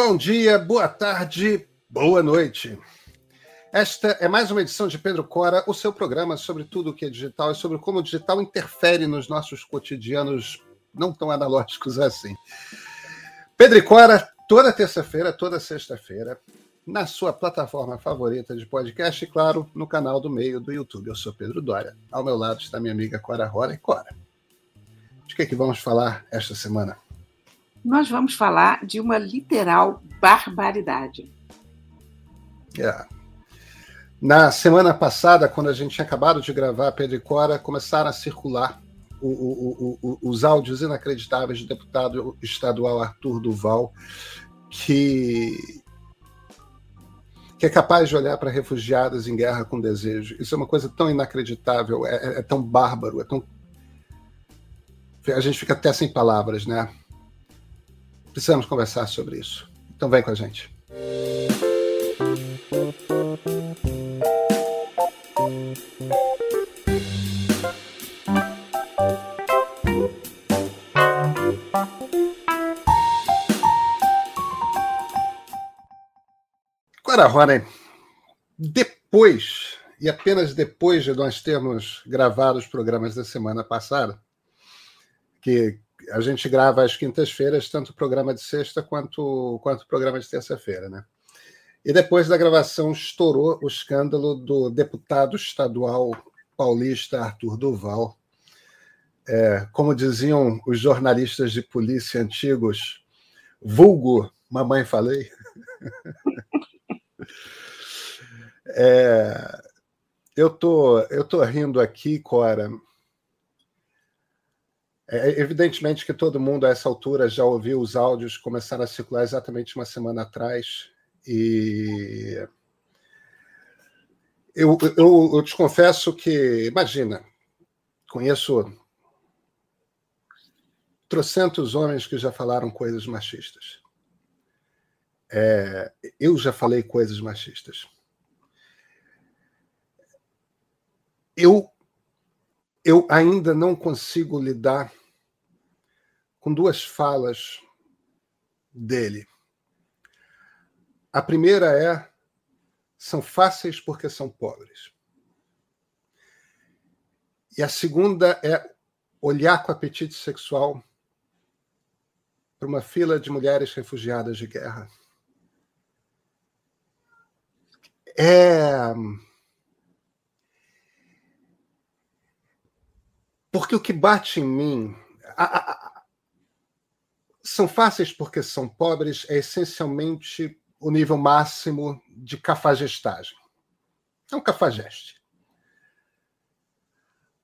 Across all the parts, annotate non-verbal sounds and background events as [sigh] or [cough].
Bom dia, boa tarde, boa noite. Esta é mais uma edição de Pedro Cora, o seu programa sobre tudo o que é digital e sobre como o digital interfere nos nossos cotidianos não tão analógicos assim. Pedro Cora, toda terça-feira, toda sexta-feira, na sua plataforma favorita de podcast e, claro, no canal do meio do YouTube. Eu sou Pedro Dória. Ao meu lado está minha amiga Cora Rora. E Cora, de que, é que vamos falar esta semana? Nós vamos falar de uma literal barbaridade. É. Na semana passada, quando a gente tinha acabado de gravar Pedro e Cora, começaram a circular o, o, o, os áudios inacreditáveis do deputado estadual Arthur Duval, que que é capaz de olhar para refugiados em guerra com desejo. Isso é uma coisa tão inacreditável, é, é, é tão bárbaro, é tão. A gente fica até sem palavras, né? Precisamos conversar sobre isso. Então vem com a gente. Ora, Rony, depois, e apenas depois de nós termos gravado os programas da semana passada, que a gente grava às quintas-feiras, tanto o programa de sexta quanto, quanto o programa de terça-feira, né? E depois da gravação estourou o escândalo do deputado estadual paulista Arthur Duval. É, como diziam os jornalistas de polícia antigos, vulgo, mamãe falei. [laughs] É, eu tô, eu tô rindo aqui, Cora. É, evidentemente que todo mundo a essa altura já ouviu os áudios começaram a circular exatamente uma semana atrás e eu, eu, eu te confesso que, imagina, conheço trocentos homens que já falaram coisas machistas. É, eu já falei coisas machistas. Eu, eu ainda não consigo lidar com duas falas dele. A primeira é: são fáceis porque são pobres. E a segunda é olhar com apetite sexual para uma fila de mulheres refugiadas de guerra. É. Porque o que bate em mim. A, são fáceis porque são pobres, é essencialmente o nível máximo de cafajestagem. É um cafajeste.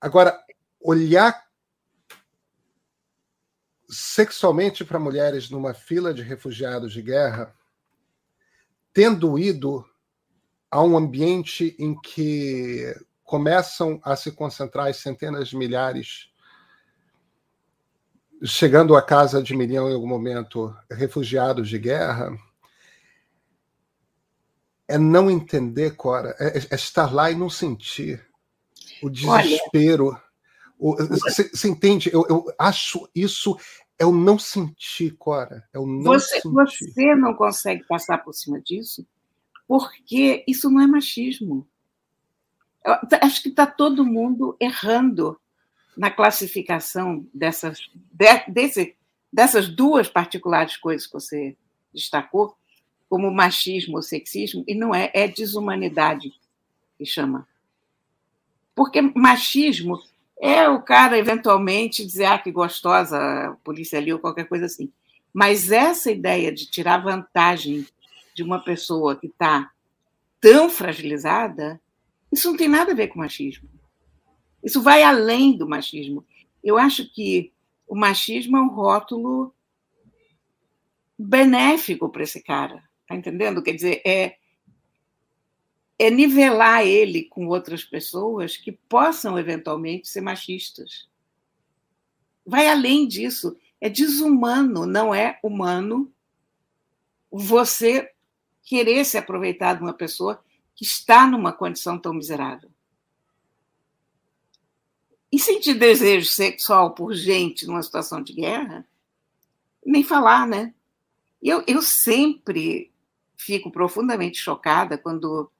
Agora, olhar sexualmente para mulheres numa fila de refugiados de guerra, tendo ido a um ambiente em que começam a se concentrar as centenas de milhares, chegando à casa de milhão em algum momento, refugiados de guerra, é não entender, Cora, é, é estar lá e não sentir o desespero. Você entende? Eu, eu, acho isso é o não sentir, Cora. É o não você, sentir. Você não consegue passar por cima disso porque isso não é machismo. Eu acho que está todo mundo errando na classificação dessas, de, desse, dessas duas particulares coisas que você destacou, como machismo ou sexismo, e não é, é desumanidade que chama. Porque machismo é o cara eventualmente dizer, ah, que gostosa, a polícia ali ou qualquer coisa assim. Mas essa ideia de tirar vantagem de uma pessoa que está tão fragilizada, isso não tem nada a ver com machismo. Isso vai além do machismo. Eu acho que o machismo é um rótulo benéfico para esse cara. Está entendendo? Quer dizer, é, é nivelar ele com outras pessoas que possam eventualmente ser machistas. Vai além disso. É desumano, não é humano você querer se aproveitar de uma pessoa que está numa condição tão miserável. E sentir desejo sexual por gente numa situação de guerra, nem falar, né? Eu, eu sempre fico profundamente chocada quando,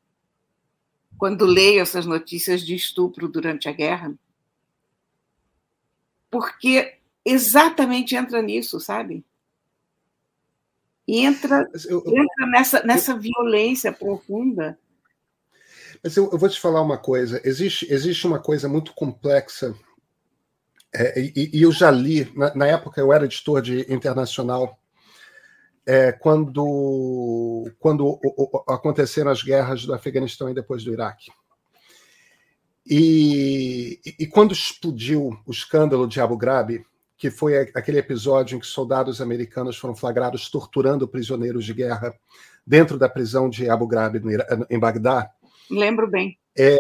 quando leio essas notícias de estupro durante a guerra, porque exatamente entra nisso, sabe? Entra, eu, entra nessa, nessa violência profunda. Mas eu, eu, vou te falar uma coisa: existe, existe uma coisa muito complexa, é, e, e, eu já li, na, na, época eu era editor de internacional, é, quando, quando o, o, aconteceram as guerras do Afeganistão e depois do Iraque. E, e, quando explodiu o escândalo de Abu Ghraib, que foi aquele episódio em que soldados americanos foram flagrados torturando prisioneiros de guerra dentro da prisão de Abu Ghraib em Bagdá. Lembro bem. É,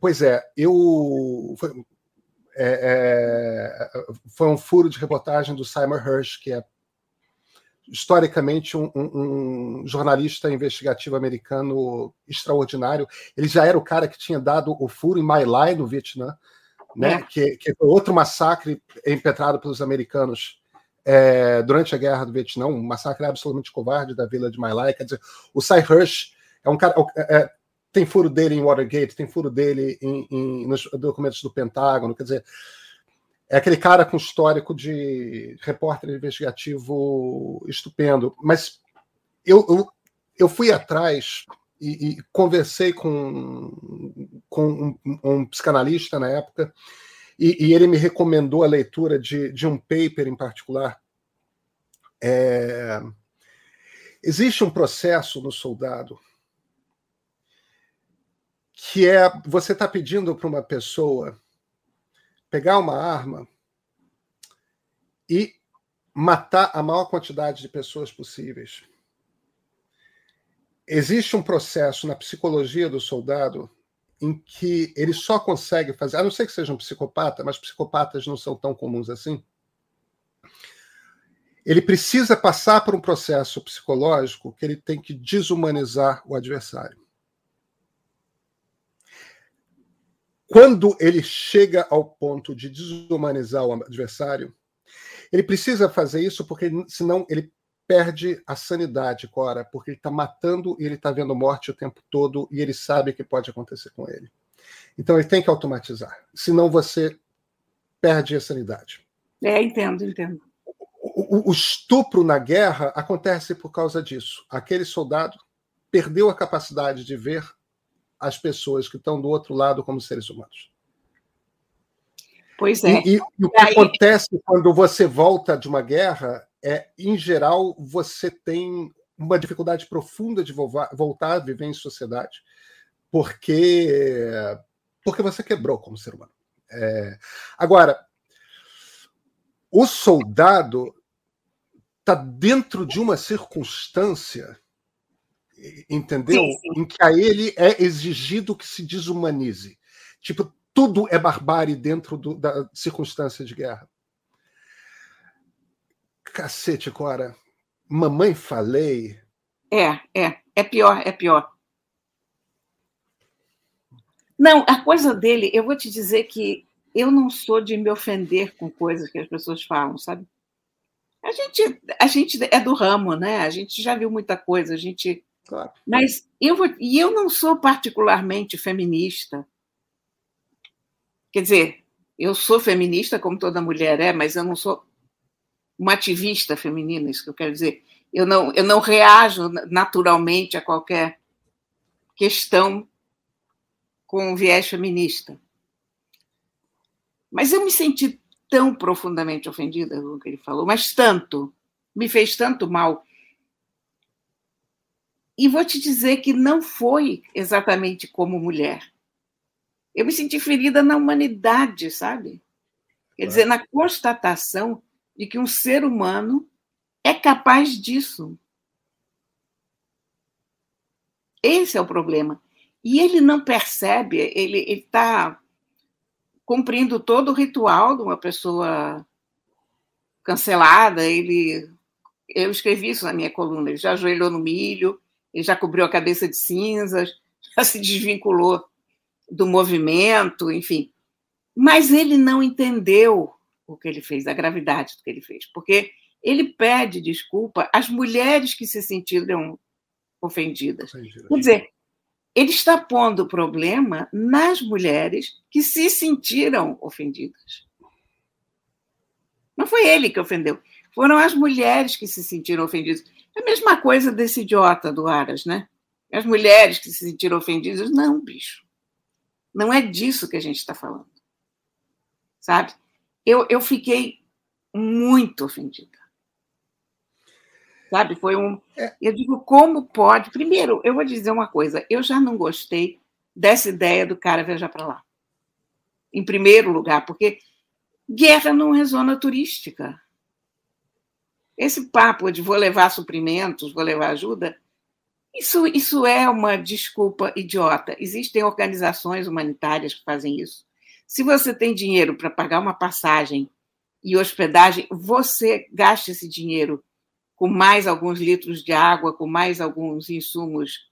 pois é, eu foi, é, é, foi, um furo de reportagem do Simon Hirsch, que é historicamente um, um, um, jornalista investigativo americano extraordinário. Ele já era o cara que tinha dado o furo em My Lai, no Vietnã, né? É. Que, que, foi outro massacre impetrado pelos americanos é, durante a guerra do Vietnã, um massacre absolutamente covarde da vila de My Lai. Quer dizer, o Cy Hirsch é um cara. É, é, tem furo dele em Watergate, tem furo dele em, em, nos documentos do Pentágono, quer dizer, é aquele cara com histórico de repórter investigativo estupendo. Mas eu, eu, eu fui atrás e, e conversei com, com um, um, psicanalista na época, e, e, ele me recomendou a leitura de, de um paper em particular. É, existe um processo no soldado que é você está pedindo para uma pessoa pegar uma arma e matar a maior quantidade de pessoas possíveis existe um processo na psicologia do soldado em que ele só consegue fazer, a não ser que seja um psicopata, mas psicopatas não são tão comuns assim. Ele precisa passar por um processo psicológico que ele tem que desumanizar o adversário. Quando ele chega ao ponto de desumanizar o adversário, ele precisa fazer isso porque senão ele perde a sanidade, Cora, porque ele está matando e ele está vendo morte o tempo todo e ele sabe o que pode acontecer com ele. Então ele tem que automatizar, senão você perde a sanidade. É, entendo, entendo. O, o estupro na guerra acontece por causa disso. Aquele soldado perdeu a capacidade de ver as pessoas que estão do outro lado como seres humanos. Pois é. E, e, e o que aí... acontece quando você volta de uma guerra é, em geral, você tem uma dificuldade profunda de voltar a viver em sociedade, porque porque você quebrou como ser humano. É, agora, o soldado está dentro de uma circunstância, entendeu? Sim, sim. Em que a ele é exigido que se desumanize. Tipo, tudo é barbárie dentro do, da circunstância de guerra. Cacete, Cora. Mamãe falei. É, é. É pior, é pior. Não, a coisa dele, eu vou te dizer que eu não sou de me ofender com coisas que as pessoas falam, sabe? A gente, a gente é do ramo, né? A gente já viu muita coisa, a gente. Claro. Mas eu vou, e eu não sou particularmente feminista. Quer dizer, eu sou feminista como toda mulher é, mas eu não sou uma ativista feminina, isso que eu quero dizer. Eu não, eu não reajo naturalmente a qualquer questão com viés feminista. Mas eu me senti tão profundamente ofendida com o que ele falou, mas tanto, me fez tanto mal. E vou te dizer que não foi exatamente como mulher. Eu me senti ferida na humanidade, sabe? Quer dizer, na constatação de que um ser humano é capaz disso. Esse é o problema. E ele não percebe, ele está cumprindo todo o ritual de uma pessoa cancelada. Ele, eu escrevi isso na minha coluna. Ele já ajoelhou no milho, ele já cobriu a cabeça de cinzas, [laughs] já se desvinculou do movimento, enfim. Mas ele não entendeu o que ele fez, a gravidade do que ele fez, porque ele pede desculpa às mulheres que se sentiram ofendidas. ofendidas. Quer dizer, ele está pondo o problema nas mulheres que se sentiram ofendidas. Não foi ele que ofendeu, foram as mulheres que se sentiram ofendidas. É a mesma coisa desse idiota do Aras, né? As mulheres que se sentiram ofendidas. Não, bicho. Não é disso que a gente está falando. Sabe? Eu, eu fiquei muito ofendida. Sabe? Foi um. É. Eu digo, como pode? Primeiro, eu vou dizer uma coisa. Eu já não gostei dessa ideia do cara viajar para lá. Em primeiro lugar, porque guerra não é zona turística. Esse papo de vou levar suprimentos, vou levar ajuda, isso, isso é uma desculpa idiota. Existem organizações humanitárias que fazem isso. Se você tem dinheiro para pagar uma passagem e hospedagem, você gasta esse dinheiro com mais alguns litros de água, com mais alguns insumos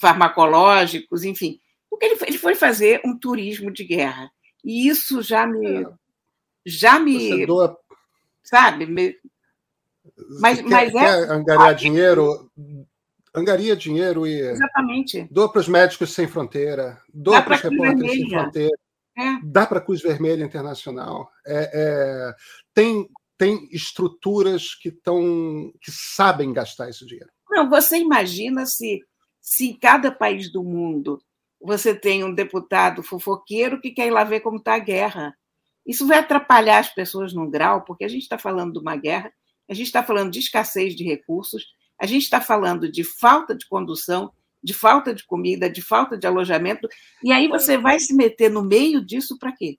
farmacológicos, enfim. Porque ele foi, ele foi fazer um turismo de guerra. E isso já me. É. Já me. Doa... Sabe? Me, mas, quer, mas é. Quer angariar dinheiro, angaria dinheiro e. Exatamente. Doa para os médicos sem fronteira, doa para os repórteres sem fronteira. É. Dá para a Cruz Vermelha Internacional. É, é, tem, tem estruturas que, tão, que sabem gastar esse dinheiro. Não, você imagina se, se em cada país do mundo você tem um deputado fofoqueiro que quer ir lá ver como está a guerra. Isso vai atrapalhar as pessoas num grau, porque a gente está falando de uma guerra, a gente está falando de escassez de recursos, a gente está falando de falta de condução, de falta de comida, de falta de alojamento, e aí você vai se meter no meio disso para quê?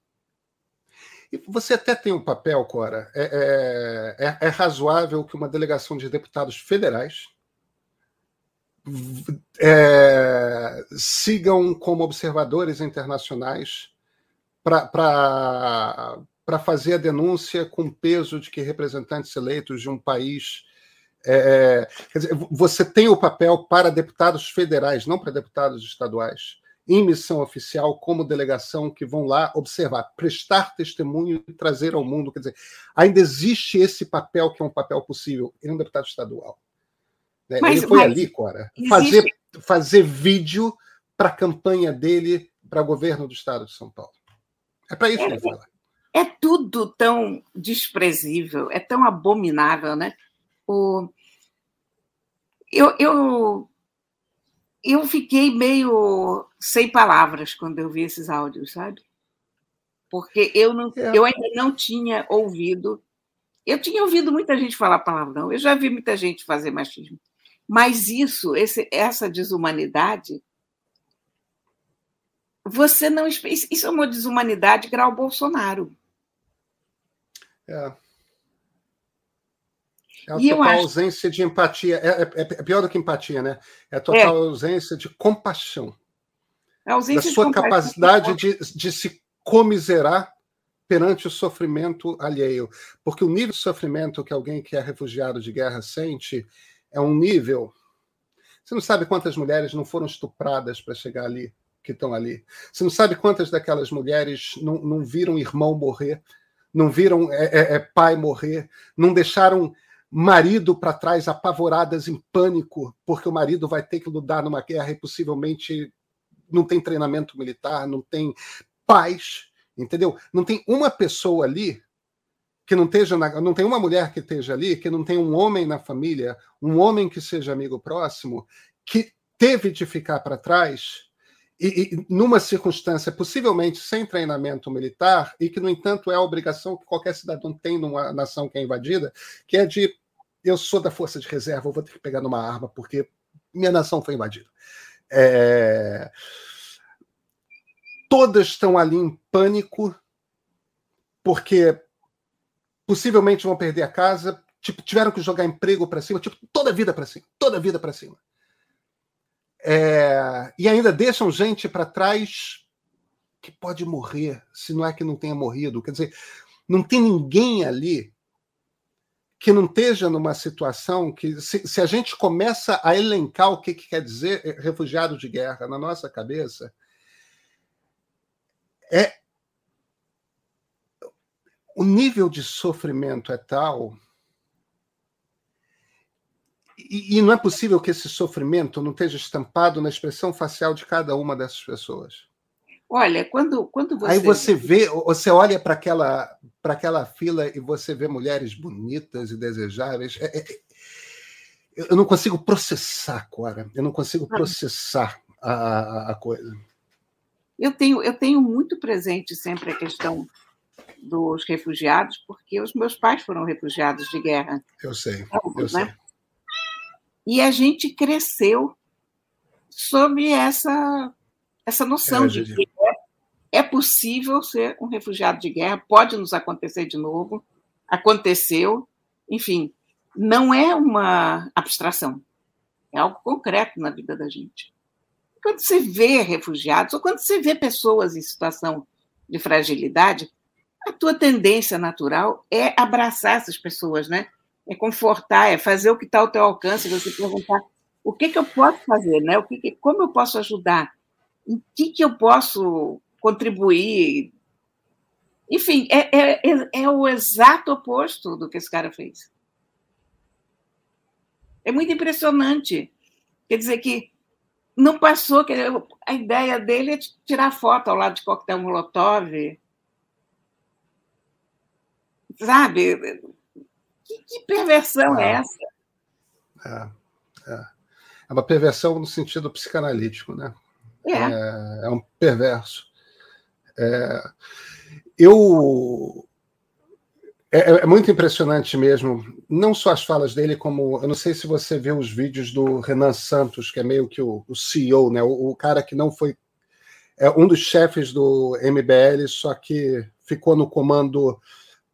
Você até tem um papel, Cora. É, é, é, é razoável que uma delegação de deputados federais é, sigam como observadores internacionais para fazer a denúncia com peso de que representantes eleitos de um país é, é, quer dizer, você tem o papel para deputados federais, não para deputados estaduais, em missão oficial, como delegação, que vão lá observar, prestar testemunho e trazer ao mundo. Quer dizer, ainda existe esse papel que é um papel possível em um deputado estadual. Né? Mas, Ele foi mas ali, Cora, existe... fazer, fazer vídeo para a campanha dele para o governo do estado de São Paulo. É para isso é, que ele fala. É tudo tão desprezível, é tão abominável, né? O... Eu, eu, eu fiquei meio sem palavras quando eu vi esses áudios, sabe? Porque eu, não, é. eu ainda não tinha ouvido. Eu tinha ouvido muita gente falar palavrão, eu já vi muita gente fazer machismo. Mas isso, esse, essa desumanidade, você não. Isso é uma desumanidade grau Bolsonaro. É. É a e total ausência de empatia. É, é, é, pior do que empatia, né? É a total é. ausência de compaixão. A ausência da sua de capacidade de, de se comiserar perante o sofrimento alheio. Porque o nível de sofrimento que alguém que é refugiado de guerra sente é um nível. Você não sabe quantas mulheres não foram estupradas para chegar ali, que estão ali. Você não sabe quantas daquelas mulheres não, não viram irmão morrer, não viram é, é, é pai morrer, não deixaram marido para trás, apavoradas em pânico, porque o marido vai ter que lutar numa guerra e possivelmente não tem treinamento militar, não tem paz, entendeu? Não tem uma pessoa ali que não esteja na, não tem uma mulher que esteja ali, que não tem um homem na família, um homem que seja amigo próximo, que teve de ficar para trás e, e, numa circunstância possivelmente sem treinamento militar e que no entanto é a obrigação que qualquer cidadão tem numa nação que é invadida, que é de eu sou da força de reserva, eu vou ter que pegar numa arma porque minha nação foi invadida. É... Todas estão ali em pânico porque possivelmente vão perder a casa, tipo, tiveram que jogar emprego para cima, tipo, toda a vida para cima, toda a vida para cima. É... E ainda deixam gente para trás que pode morrer, se não é que não tenha morrido. Quer dizer, não tem ninguém ali que não esteja numa situação que, se, se, a gente começa a elencar o que, que quer dizer eh, refugiado de guerra na nossa cabeça, é o nível de sofrimento é tal E, e, não é possível que esse sofrimento não esteja estampado na expressão facial de cada uma dessas pessoas. Olha, quando, quando você. Aí você vê, você olha para aquela, aquela fila e você vê mulheres bonitas e desejáveis. É, é, eu não consigo processar, Cora. Eu não consigo ah. processar a, a coisa. Eu tenho, eu tenho muito presente sempre a questão dos refugiados, porque os meus pais foram refugiados de guerra. Eu sei, eu né? sei. E a gente cresceu sob essa, essa noção é, de que é, é possível ser um refugiado de guerra, pode nos acontecer de novo, aconteceu, enfim, não é uma abstração, é algo concreto na vida da gente. Quando você vê refugiados, ou quando você vê pessoas em situação de fragilidade, a tua tendência natural é abraçar essas pessoas, né? É confortar, é fazer o que está ao teu alcance, você perguntar o que, que eu posso fazer, né? O que, que como eu posso ajudar? Em que, que eu posso contribuir? Enfim, é, é, é, é o exato oposto do que esse cara fez. É muito impressionante. Quer dizer que não passou, que a ideia dele é tirar foto ao lado de coquetel Molotov. Sabe? Que, que perversão é, é essa? É, é. é uma perversão no sentido psicanalítico, né? É, é, é um perverso. É, eu é, é, é, muito impressionante mesmo, não só as falas dele, como eu não sei se você viu os vídeos do Renan Santos, que é meio que o, o CEO, né? O, o, cara que não foi é um dos chefes do MBL, só que ficou no comando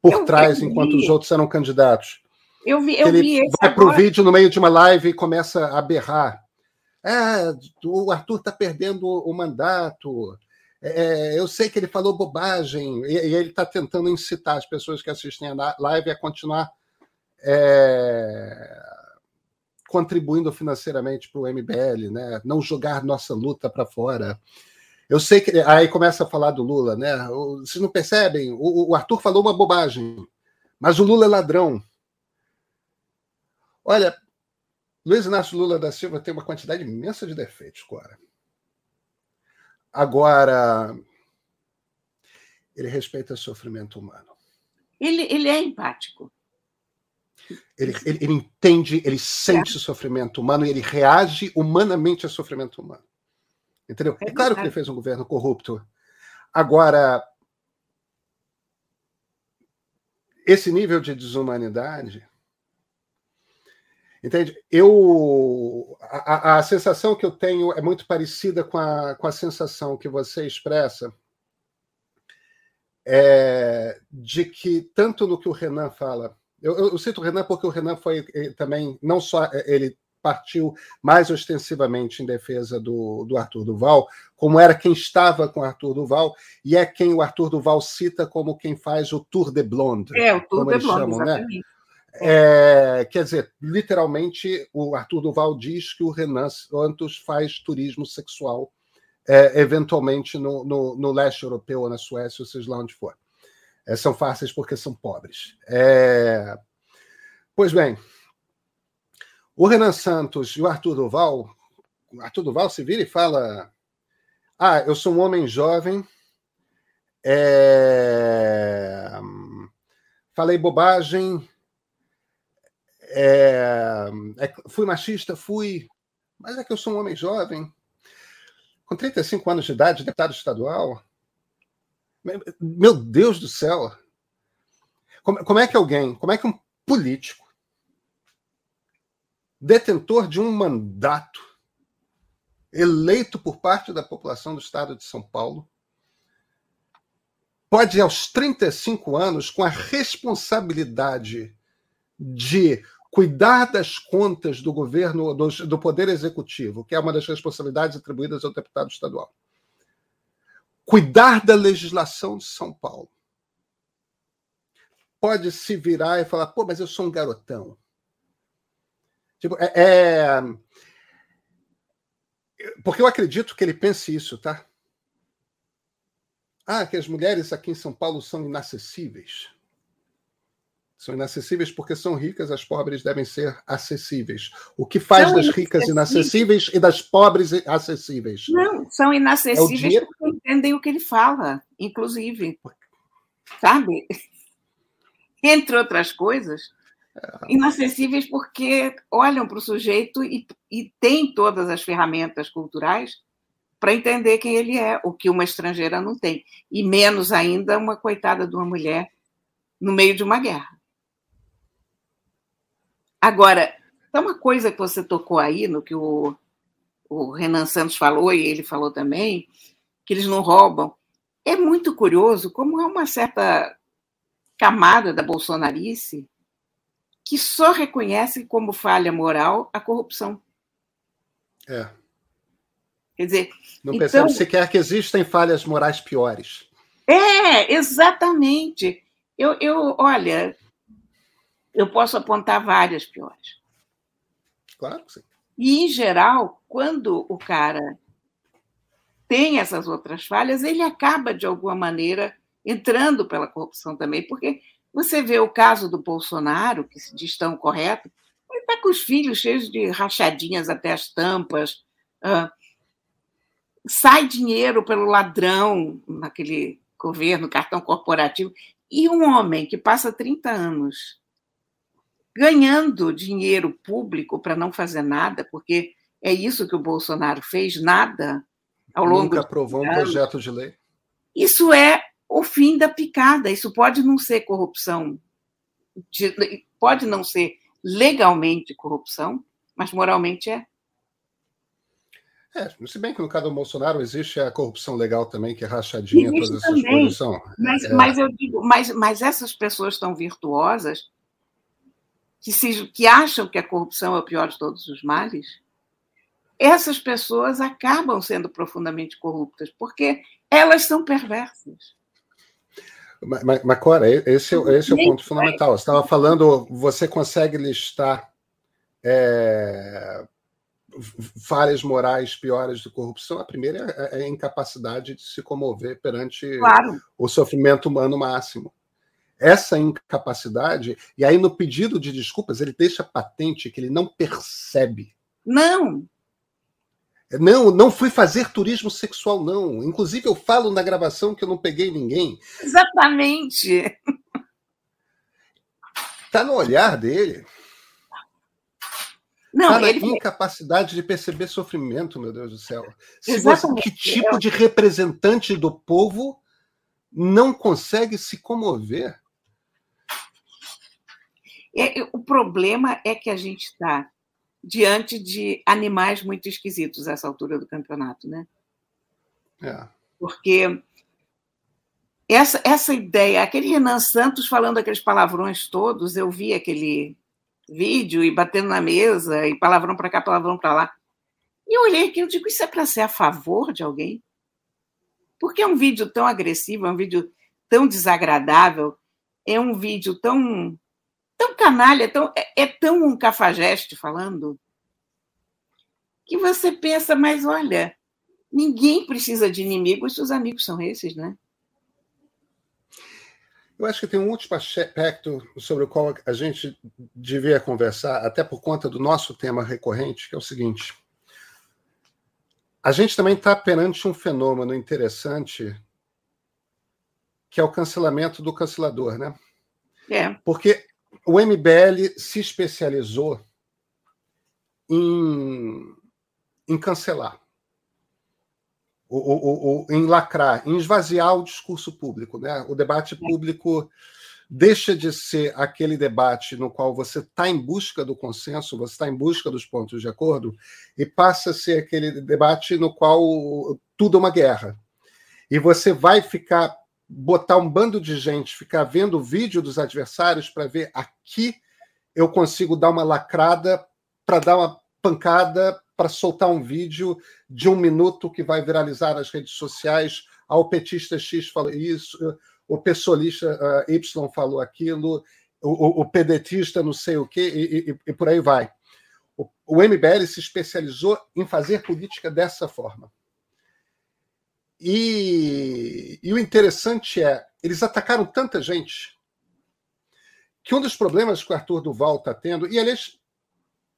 por eu trás vi. enquanto os outros eram candidatos. Eu vi, eu ele vi vai para o vídeo no meio de uma live e começa a berrar. É, o Arthur está perdendo o mandato. É, eu sei que ele falou bobagem, e, e ele está tentando incitar as pessoas que assistem a live a continuar é, contribuindo financeiramente para o MBL, né? não jogar nossa luta para fora. Eu sei que. Aí começa a falar do Lula, né? Vocês não percebem? O, o Arthur falou uma bobagem, mas o Lula é ladrão. Olha, Luiz Inácio Lula da Silva tem uma quantidade imensa de defeitos, Cora. Agora, ele respeita o sofrimento humano. Ele, ele é empático. Ele, ele, ele entende, ele sente é. o sofrimento humano e ele reage humanamente ao sofrimento humano. Entendeu? É, é claro que ele fez um governo corrupto. Agora, esse nível de desumanidade Entende? Eu a, a, sensação que eu tenho é muito parecida com a, com a sensação que você expressa é, de que tanto no que o Renan fala, eu, eu, cito o Renan porque o Renan foi também não só é, ele partiu mais ostensivamente em defesa do, do Arthur Duval, como era quem estava com o Arthur Duval, e é quem o Arthur Duval cita como quem faz o Tour de Blonde. É, o Tour de Blonde, chamam, né? exatamente. Né? É, quer dizer, literalmente, o Arthur Duval diz que o Renan Santos faz turismo sexual, é, eventualmente no, no, no, leste europeu ou na Suécia, ou seja lá onde for. É, são fáceis porque são pobres. É, pois bem, o Renan Santos e o Arthur Duval, Arthur Duval se vira e fala: Ah, eu sou um homem jovem, é, falei bobagem é, é, fui machista? Fui. Mas é que eu sou um homem jovem, com 35 anos de idade, deputado estadual. Meu Deus do céu! Como é que alguém, como é que um político, detentor de um mandato, eleito por parte da população do estado de São Paulo, pode, aos 35 anos, com a responsabilidade de cuidar das contas do governo, do, do Poder Executivo, que é uma das responsabilidades atribuídas ao deputado estadual. Cuidar da legislação de São Paulo. Pode se virar e falar, pô, mas eu sou um garotão. Tipo, é, é... Porque eu acredito que ele pense isso, tá? Ah, que as mulheres aqui em São Paulo são inacessíveis. São inacessíveis porque são ricas, as pobres devem ser acessíveis. O que faz são das ricas inacessíveis e das pobres acessíveis? Não, são inacessíveis é porque entendem o que ele fala, inclusive. Sabe? Entre outras coisas, é. Inacessíveis porque olham para o sujeito e, e têm todas as ferramentas culturais para entender quem ele é, o que uma estrangeira não tem. E menos ainda uma coitada de uma mulher no meio de uma guerra. Agora, tem uma coisa que você tocou aí, no que o, o Renan Santos falou, e ele falou também, que eles não roubam. É muito curioso como há uma certa camada da bolsonarice que só reconhece como falha moral a corrupção. É. Quer dizer. Não então, sequer que existem falhas morais piores. É, exatamente. Eu, eu, olha, eu posso apontar várias piores. Claro que sim. E, em geral, quando o cara tem essas outras falhas, ele acaba, de alguma maneira, entrando pela corrupção também, porque você vê o caso do Bolsonaro, que se diz tão correto, ele está com os filhos cheios de rachadinhas até as tampas, uh, sai dinheiro pelo ladrão naquele governo, cartão corporativo, e um homem que passa 30 anos ganhando dinheiro público para não fazer nada, porque é isso que o Bolsonaro fez, nada ao longo Nunca aprovou um projeto de lei. Isso é o fim da picada. Isso pode não ser corrupção, pode não ser legalmente corrupção, mas moralmente é. É, se bem que no caso do Bolsonaro existe a corrupção legal também, que é rachadinha, existe todas essas coisas são. Mas, é... mas eu digo, mas, mas essas pessoas tão virtuosas que, se, que acham que a corrupção é o pior de todos os males, essas pessoas acabam sendo profundamente corruptas, porque elas são perversas. Mas, mas Cora, esse, é esse é o ponto fundamental. Você estava falando, você consegue listar é, falhas morais piores de corrupção? A primeira é, é a incapacidade de se comover perante claro. o sofrimento humano máximo essa incapacidade, e aí no pedido de desculpas ele deixa patente que ele não percebe. Não. Não, não fui fazer turismo sexual, não. Inclusive, eu falo na gravação que eu não peguei ninguém. Exatamente. Está no olhar dele. Não, tá na ele... incapacidade de perceber sofrimento, meu Deus do céu. Se você, que tipo de representante do povo não consegue se comover? É, o problema é que a gente está diante de animais muito esquisitos a essa altura do campeonato, né? É. Porque essa, essa ideia, aquele Renan Santos falando aqueles palavrões todos, eu vi aquele vídeo e batendo na mesa, e palavrão para cá, palavrão para lá. E eu olhei aqui e digo, isso é para ser a favor de alguém? Porque é um vídeo tão agressivo, é um vídeo tão desagradável, é um vídeo tão tão canalha, tão, é, é tão um cafajeste falando, que você pensa, mas olha, ninguém precisa de inimigos se os amigos são esses, né? Eu acho que tem um último aspecto sobre o qual a gente devia conversar, até por conta do nosso tema recorrente, que é o seguinte. A gente também está perante um fenômeno interessante, que é o cancelamento do cancelador, né? É. Porque o MBL se especializou em, em cancelar, o, o, o, em lacrar, em esvaziar o discurso público. Né? O debate público deixa de ser aquele debate no qual você está em busca do consenso, você está em busca dos pontos de acordo, e passa a ser aquele debate no qual tudo é uma guerra. E você vai ficar botar um bando de gente, ficar vendo o vídeo dos adversários para ver aqui eu consigo dar uma lacrada para dar uma pancada para soltar um vídeo de um minuto que vai viralizar nas redes sociais. Ah, o petista X falou isso, o pessoalista uh, Y falou aquilo, o, o, o, pedetista não sei o quê, e, e, e por aí vai. O, o MBL se especializou em fazer política dessa forma. E, e o interessante é, eles atacaram tanta gente que um dos problemas que o Arthur Duval está tendo, e aliás,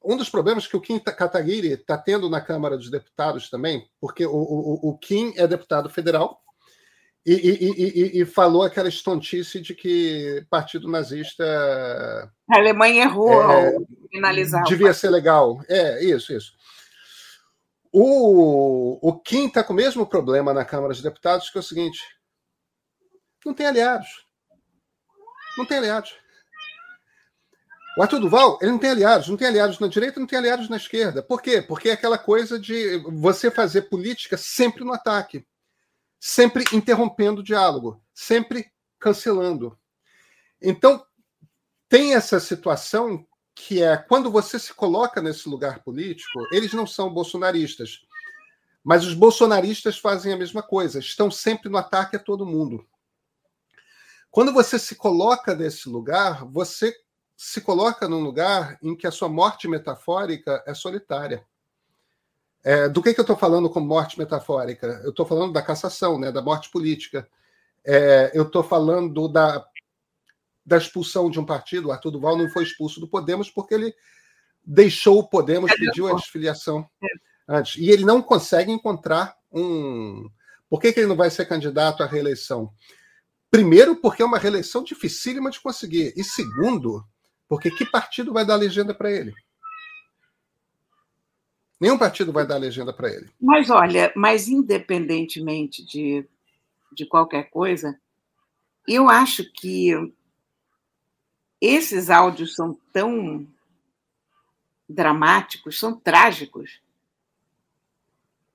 um dos problemas que o Kim Kataguiri está tendo na Câmara dos Deputados também, porque o, o, o Kim é deputado federal e, e, e, e, falou aquela estontice de que partido nazista. A Alemanha errou é, ao finalizar. Devia ser legal. É, isso, isso. O, o Kim está com o mesmo problema na Câmara dos Deputados, que é o seguinte: não tem aliados. Não tem aliados. O Arthur Duval, ele não tem aliados, não tem aliados na direita, não tem aliados na esquerda. Por quê? Porque é aquela coisa de você fazer política sempre no ataque, sempre interrompendo o diálogo, sempre cancelando. Então, tem essa situação que é quando você se coloca nesse lugar político, eles não são bolsonaristas, mas os bolsonaristas fazem a mesma coisa, estão sempre no ataque a todo mundo. Quando você se coloca nesse lugar, você se coloca num lugar em que a sua morte metafórica é solitária. É, do que, que eu estou falando como morte metafórica? Eu estou falando da cassação, né, da morte política. É, eu estou falando da, da expulsão de um partido. O Arthur Duval não foi expulso do Podemos porque ele deixou o Podemos, pediu a desfiliação antes. E ele não consegue encontrar um. Por que, que ele não vai ser candidato à reeleição? Primeiro, porque é uma reeleição dificílima de conseguir. E segundo, porque que partido vai dar legenda para ele? Nenhum partido vai dar legenda para ele. Mas olha, mas independentemente de, de qualquer coisa, eu acho que esses áudios são tão dramáticos, são trágicos,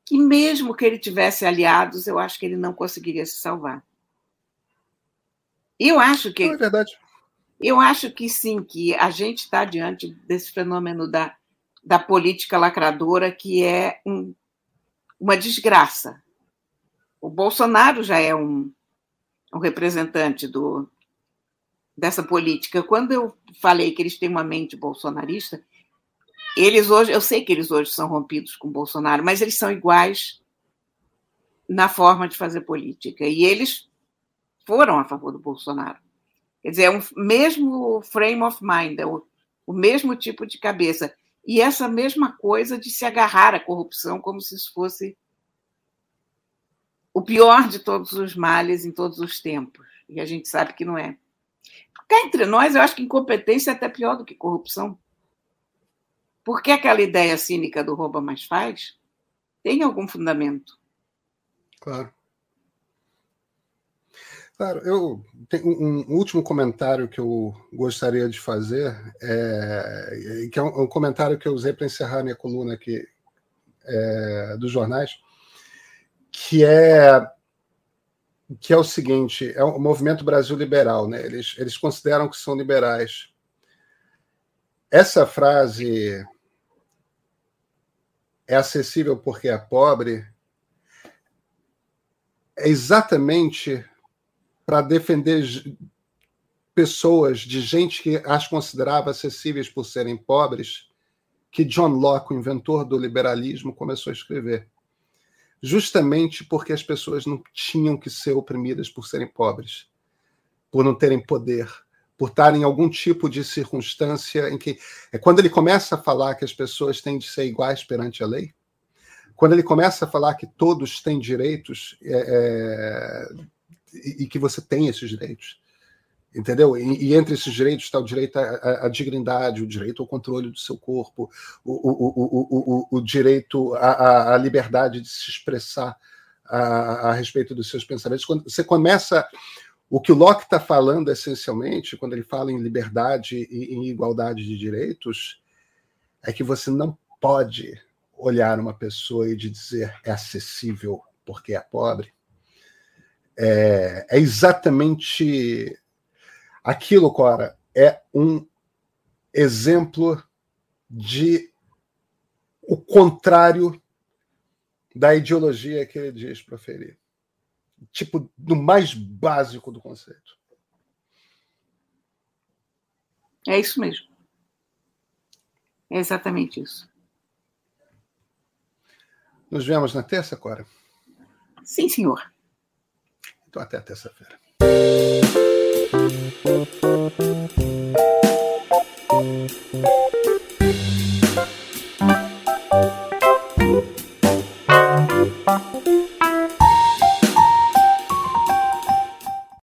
que mesmo que ele tivesse aliados, eu acho que ele não conseguiria se salvar. Eu acho que. Não, é verdade. Eu acho que sim, que a gente está diante desse fenômeno da, da política lacradora, que é um, uma desgraça. O Bolsonaro já é um, um representante do, dessa política. Quando eu falei que eles têm uma mente bolsonarista, eles hoje, eu sei que eles hoje são rompidos com Bolsonaro, mas eles são iguais na forma de fazer política. E eles foram a favor do Bolsonaro. Quer dizer, é o um mesmo frame of mind, é o, o mesmo tipo de cabeça. E essa mesma coisa de se agarrar à corrupção como se isso fosse o pior de todos os males em todos os tempos. E a gente sabe que não é. Cá entre nós, eu acho que incompetência é até pior do que corrupção. Porque aquela ideia cínica do rouba mais faz tem algum fundamento. Claro. Claro, eu tenho um, último comentário que eu gostaria de fazer, é, que é um, um comentário que eu usei para encerrar minha coluna aqui é, dos jornais, que é que é o seguinte: é o movimento Brasil Liberal, né? Eles, eles consideram que são liberais. Essa frase é acessível porque é pobre é exatamente para defender pessoas de gente que as considerava acessíveis por serem pobres, que John Locke, o inventor do liberalismo, começou a escrever. Justamente porque as pessoas não tinham que ser oprimidas por serem pobres, por não terem poder, por estarem em algum tipo de circunstância em que. É quando ele começa a falar que as pessoas têm de ser iguais perante a lei, quando ele começa a falar que todos têm direitos, é, é e, que você tem esses direitos. Entendeu? E, e entre esses direitos está o direito à, à, dignidade, o direito ao controle do seu corpo, o, o, o, o direito à, à, liberdade de se expressar a, a respeito dos seus pensamentos. Quando você começa o que o Locke está falando essencialmente, quando ele fala em liberdade e em igualdade de direitos, é que você não pode olhar uma pessoa e dizer é acessível porque é pobre é, é exatamente aquilo, Cora. É um exemplo de o contrário da ideologia que ele diz proferir. Tipo, do mais básico do conceito. É isso mesmo. É exatamente isso. Nos vemos na terça, Cora? Sim, senhor. Então, até terça-feira. Música